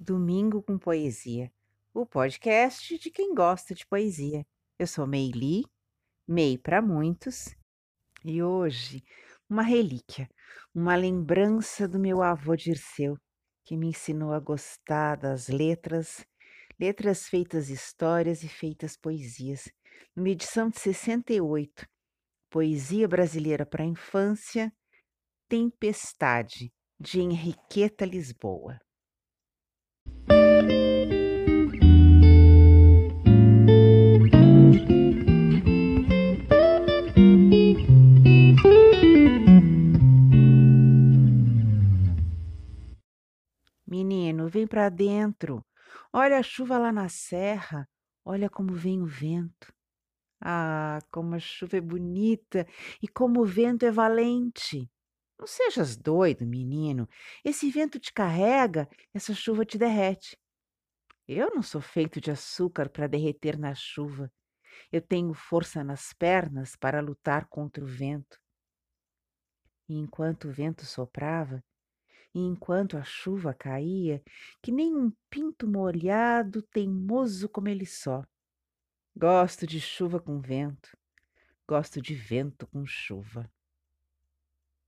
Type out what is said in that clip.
Domingo com Poesia, o podcast de quem gosta de poesia. Eu sou Meili, Mei para muitos, e hoje uma relíquia, uma lembrança do meu avô Dirceu, que me ensinou a gostar das letras, letras feitas histórias e feitas poesias. Numa edição de 68, Poesia Brasileira para a Infância, Tempestade, de Henriqueta Lisboa. Menino, vem para dentro. Olha a chuva lá na serra. Olha como vem o vento. Ah, como a chuva é bonita e como o vento é valente. Não sejas doido, menino. Esse vento te carrega, essa chuva te derrete. Eu não sou feito de açúcar para derreter na chuva. Eu tenho força nas pernas para lutar contra o vento. E enquanto o vento soprava, e enquanto a chuva caía, que nem um pinto molhado, teimoso como ele só. Gosto de chuva com vento, gosto de vento com chuva.